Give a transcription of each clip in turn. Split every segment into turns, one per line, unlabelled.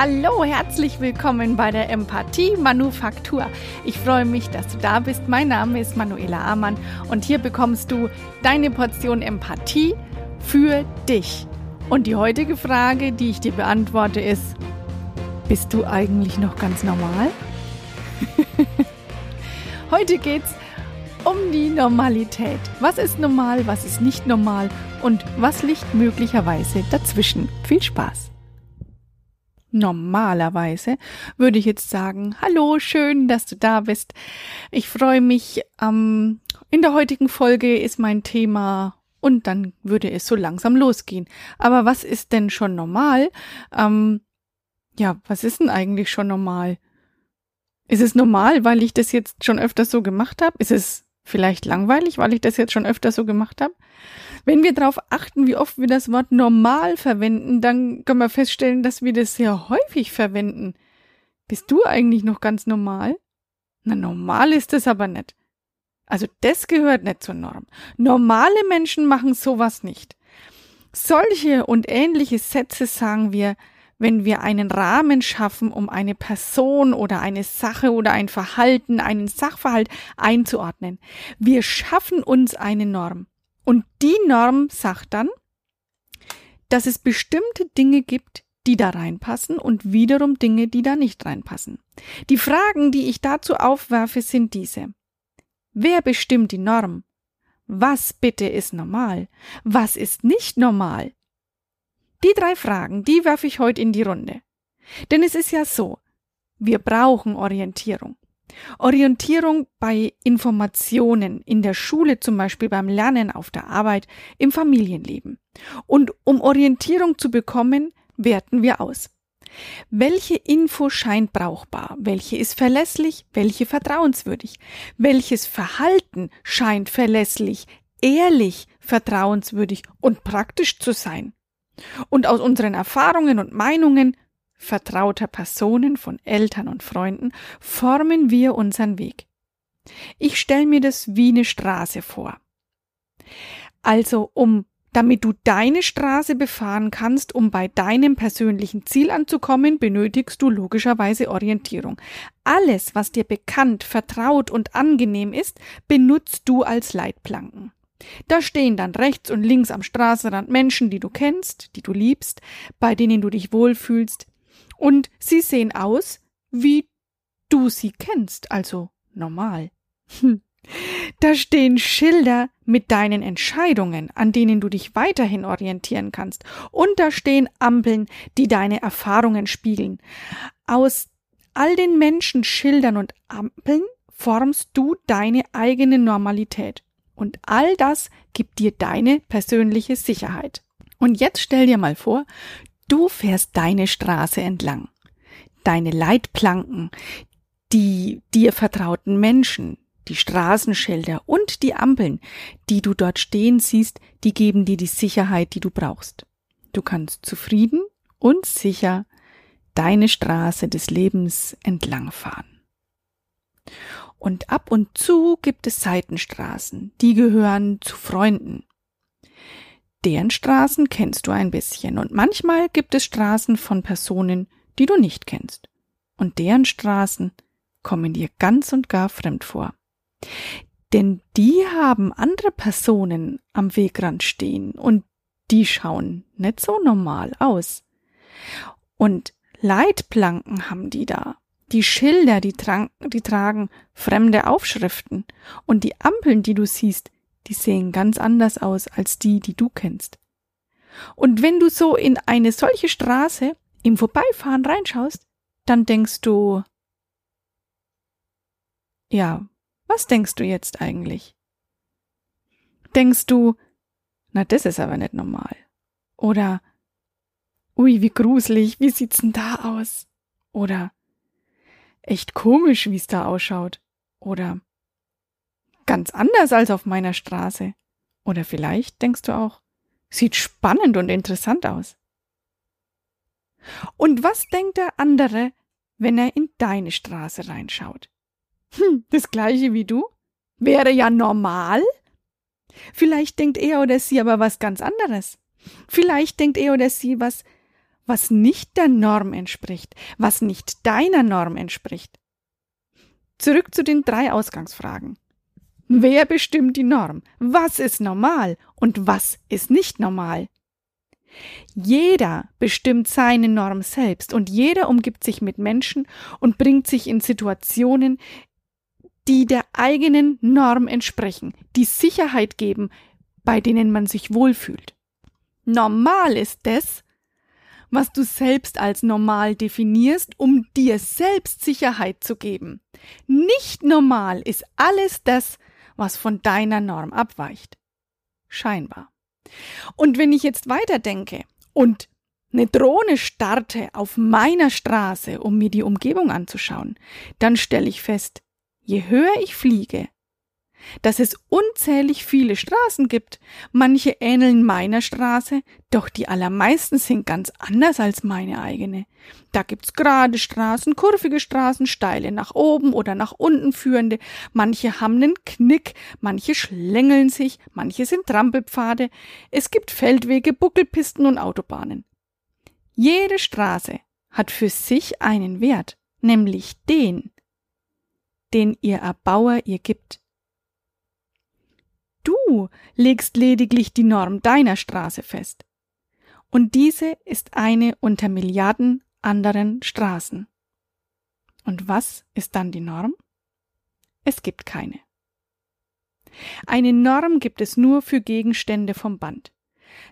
Hallo, herzlich willkommen bei der Empathie Manufaktur. Ich freue mich, dass du da bist. Mein Name ist Manuela Amann und hier bekommst du deine Portion Empathie für dich. Und die heutige Frage, die ich dir beantworte, ist, bist du eigentlich noch ganz normal? Heute geht's um die Normalität. Was ist normal, was ist nicht normal und was liegt möglicherweise dazwischen? Viel Spaß! Normalerweise würde ich jetzt sagen, hallo, schön, dass du da bist. Ich freue mich. Ähm, in der heutigen Folge ist mein Thema und dann würde es so langsam losgehen. Aber was ist denn schon normal? Ähm, ja, was ist denn eigentlich schon normal? Ist es normal, weil ich das jetzt schon öfters so gemacht habe? Ist es vielleicht langweilig, weil ich das jetzt schon öfters so gemacht habe? Wenn wir darauf achten, wie oft wir das Wort normal verwenden, dann können wir feststellen, dass wir das sehr häufig verwenden. Bist du eigentlich noch ganz normal? Na, normal ist es aber nicht. Also das gehört nicht zur Norm. Normale Menschen machen sowas nicht. Solche und ähnliche Sätze sagen wir, wenn wir einen Rahmen schaffen, um eine Person oder eine Sache oder ein Verhalten, einen Sachverhalt einzuordnen. Wir schaffen uns eine Norm. Und die Norm sagt dann, dass es bestimmte Dinge gibt, die da reinpassen und wiederum Dinge, die da nicht reinpassen. Die Fragen, die ich dazu aufwerfe, sind diese. Wer bestimmt die Norm? Was bitte ist normal? Was ist nicht normal? Die drei Fragen, die werfe ich heute in die Runde. Denn es ist ja so, wir brauchen Orientierung. Orientierung bei Informationen in der Schule, zum Beispiel beim Lernen auf der Arbeit, im Familienleben. Und um Orientierung zu bekommen, werten wir aus. Welche Info scheint brauchbar? Welche ist verlässlich? Welche vertrauenswürdig? Welches Verhalten scheint verlässlich, ehrlich, vertrauenswürdig und praktisch zu sein? Und aus unseren Erfahrungen und Meinungen vertrauter Personen, von Eltern und Freunden, formen wir unseren Weg. Ich stelle mir das wie eine Straße vor. Also, um damit du deine Straße befahren kannst, um bei deinem persönlichen Ziel anzukommen, benötigst du logischerweise Orientierung. Alles, was dir bekannt, vertraut und angenehm ist, benutzt du als Leitplanken. Da stehen dann rechts und links am Straßenrand Menschen, die du kennst, die du liebst, bei denen du dich wohlfühlst, und sie sehen aus, wie du sie kennst, also normal. Da stehen Schilder mit deinen Entscheidungen, an denen du dich weiterhin orientieren kannst. Und da stehen Ampeln, die deine Erfahrungen spiegeln. Aus all den Menschen, Schildern und Ampeln formst du deine eigene Normalität. Und all das gibt dir deine persönliche Sicherheit. Und jetzt stell dir mal vor, Du fährst deine Straße entlang. Deine Leitplanken, die dir vertrauten Menschen, die Straßenschilder und die Ampeln, die du dort stehen siehst, die geben dir die Sicherheit, die du brauchst. Du kannst zufrieden und sicher deine Straße des Lebens entlangfahren. Und ab und zu gibt es Seitenstraßen, die gehören zu Freunden, deren Straßen kennst du ein bisschen und manchmal gibt es Straßen von Personen, die du nicht kennst. Und deren Straßen kommen dir ganz und gar fremd vor. Denn die haben andere Personen am Wegrand stehen und die schauen nicht so normal aus. Und Leitplanken haben die da. Die Schilder, die, die tragen fremde Aufschriften. Und die Ampeln, die du siehst, die sehen ganz anders aus als die, die du kennst. Und wenn du so in eine solche Straße im Vorbeifahren reinschaust, dann denkst du, ja, was denkst du jetzt eigentlich? Denkst du, na, das ist aber nicht normal. Oder, ui, wie gruselig, wie sieht's denn da aus? Oder, echt komisch, wie's da ausschaut. Oder, ganz anders als auf meiner Straße. Oder vielleicht denkst du auch, sieht spannend und interessant aus. Und was denkt der andere, wenn er in deine Straße reinschaut? Hm, das gleiche wie du? Wäre ja normal? Vielleicht denkt er oder sie aber was ganz anderes. Vielleicht denkt er oder sie was, was nicht der Norm entspricht, was nicht deiner Norm entspricht. Zurück zu den drei Ausgangsfragen. Wer bestimmt die Norm? Was ist normal und was ist nicht normal? Jeder bestimmt seine Norm selbst und jeder umgibt sich mit Menschen und bringt sich in Situationen, die der eigenen Norm entsprechen, die Sicherheit geben, bei denen man sich wohlfühlt. Normal ist das, was du selbst als normal definierst, um dir selbst Sicherheit zu geben. Nicht normal ist alles das, was von deiner Norm abweicht. Scheinbar. Und wenn ich jetzt weiterdenke und eine Drohne starte auf meiner Straße, um mir die Umgebung anzuschauen, dann stelle ich fest, je höher ich fliege, dass es unzählig viele Straßen gibt. Manche ähneln meiner Straße, doch die allermeisten sind ganz anders als meine eigene. Da gibt's gerade Straßen, kurvige Straßen, steile nach oben oder nach unten führende, manche haben einen Knick, manche schlängeln sich, manche sind Trampelpfade, es gibt Feldwege, Buckelpisten und Autobahnen. Jede Straße hat für sich einen Wert, nämlich den, den ihr Erbauer ihr gibt. Du legst lediglich die Norm deiner Straße fest. Und diese ist eine unter Milliarden anderen Straßen. Und was ist dann die Norm? Es gibt keine. Eine Norm gibt es nur für Gegenstände vom Band.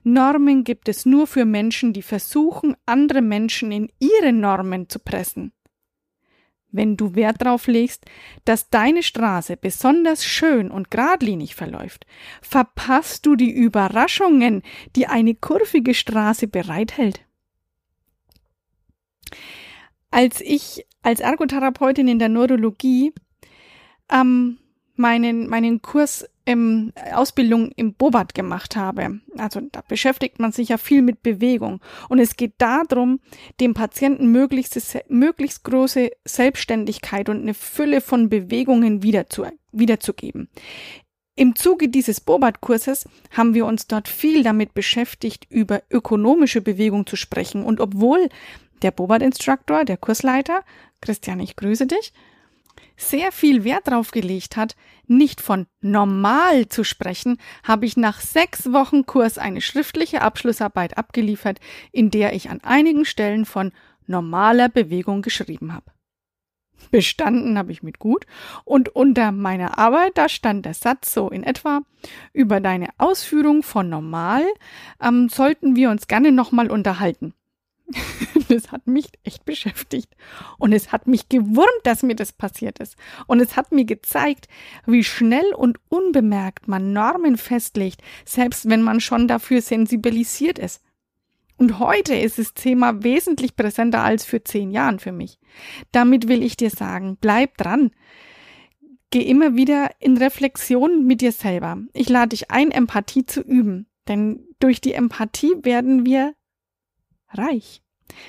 Normen gibt es nur für Menschen, die versuchen, andere Menschen in ihre Normen zu pressen wenn du Wert darauf legst, dass deine Straße besonders schön und geradlinig verläuft, verpasst du die Überraschungen, die eine kurvige Straße bereithält. Als ich als Ergotherapeutin in der Neurologie ähm, meinen, meinen Kurs im Ausbildung im Bobat gemacht habe. Also da beschäftigt man sich ja viel mit Bewegung. Und es geht darum, dem Patienten möglichst, möglichst große Selbstständigkeit und eine Fülle von Bewegungen wieder zu, wiederzugeben. Im Zuge dieses Bobat-Kurses haben wir uns dort viel damit beschäftigt, über ökonomische Bewegung zu sprechen. Und obwohl der Bobat-Instruktor, der Kursleiter, Christian, ich grüße dich, sehr viel Wert darauf gelegt hat, nicht von normal zu sprechen, habe ich nach sechs Wochen Kurs eine schriftliche Abschlussarbeit abgeliefert, in der ich an einigen Stellen von normaler Bewegung geschrieben habe. Bestanden habe ich mit gut und unter meiner Arbeit, da stand der Satz so in etwa, über deine Ausführung von normal ähm, sollten wir uns gerne nochmal unterhalten. das hat mich echt beschäftigt. Und es hat mich gewurmt, dass mir das passiert ist. Und es hat mir gezeigt, wie schnell und unbemerkt man Normen festlegt, selbst wenn man schon dafür sensibilisiert ist. Und heute ist das Thema wesentlich präsenter als für zehn Jahren für mich. Damit will ich dir sagen, bleib dran. Geh immer wieder in Reflexion mit dir selber. Ich lade dich ein, Empathie zu üben. Denn durch die Empathie werden wir reich.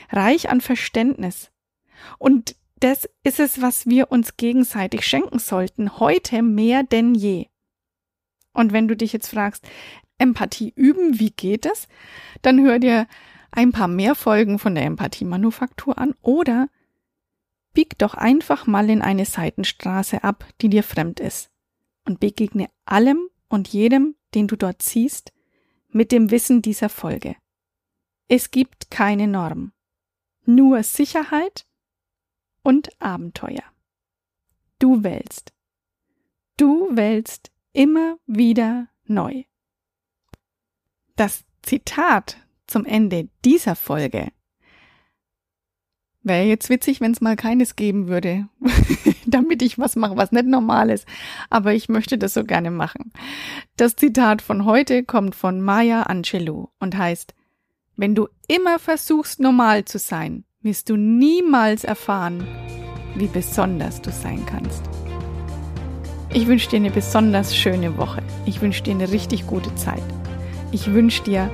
Reich an Verständnis. Und das ist es, was wir uns gegenseitig schenken sollten, heute mehr denn je. Und wenn du dich jetzt fragst, Empathie üben, wie geht es? Dann hör dir ein paar mehr Folgen von der Empathie-Manufaktur an oder bieg doch einfach mal in eine Seitenstraße ab, die dir fremd ist und begegne allem und jedem, den du dort siehst, mit dem Wissen dieser Folge. Es gibt keine Norm, nur Sicherheit und Abenteuer. Du wählst. Du wählst immer wieder neu. Das Zitat zum Ende dieser Folge wäre jetzt witzig, wenn es mal keines geben würde, damit ich was mache, was nicht normal ist. Aber ich möchte das so gerne machen. Das Zitat von heute kommt von Maya Angelou und heißt, wenn du immer versuchst, normal zu sein, wirst du niemals erfahren, wie besonders du sein kannst. Ich wünsche dir eine besonders schöne Woche. Ich wünsche dir eine richtig gute Zeit. Ich wünsche dir,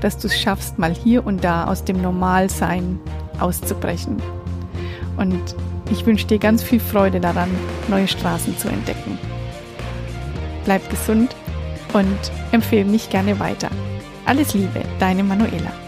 dass du es schaffst, mal hier und da aus dem Normalsein auszubrechen. Und ich wünsche dir ganz viel Freude daran, neue Straßen zu entdecken. Bleib gesund und empfehle mich gerne weiter. Alles Liebe, deine Manuela.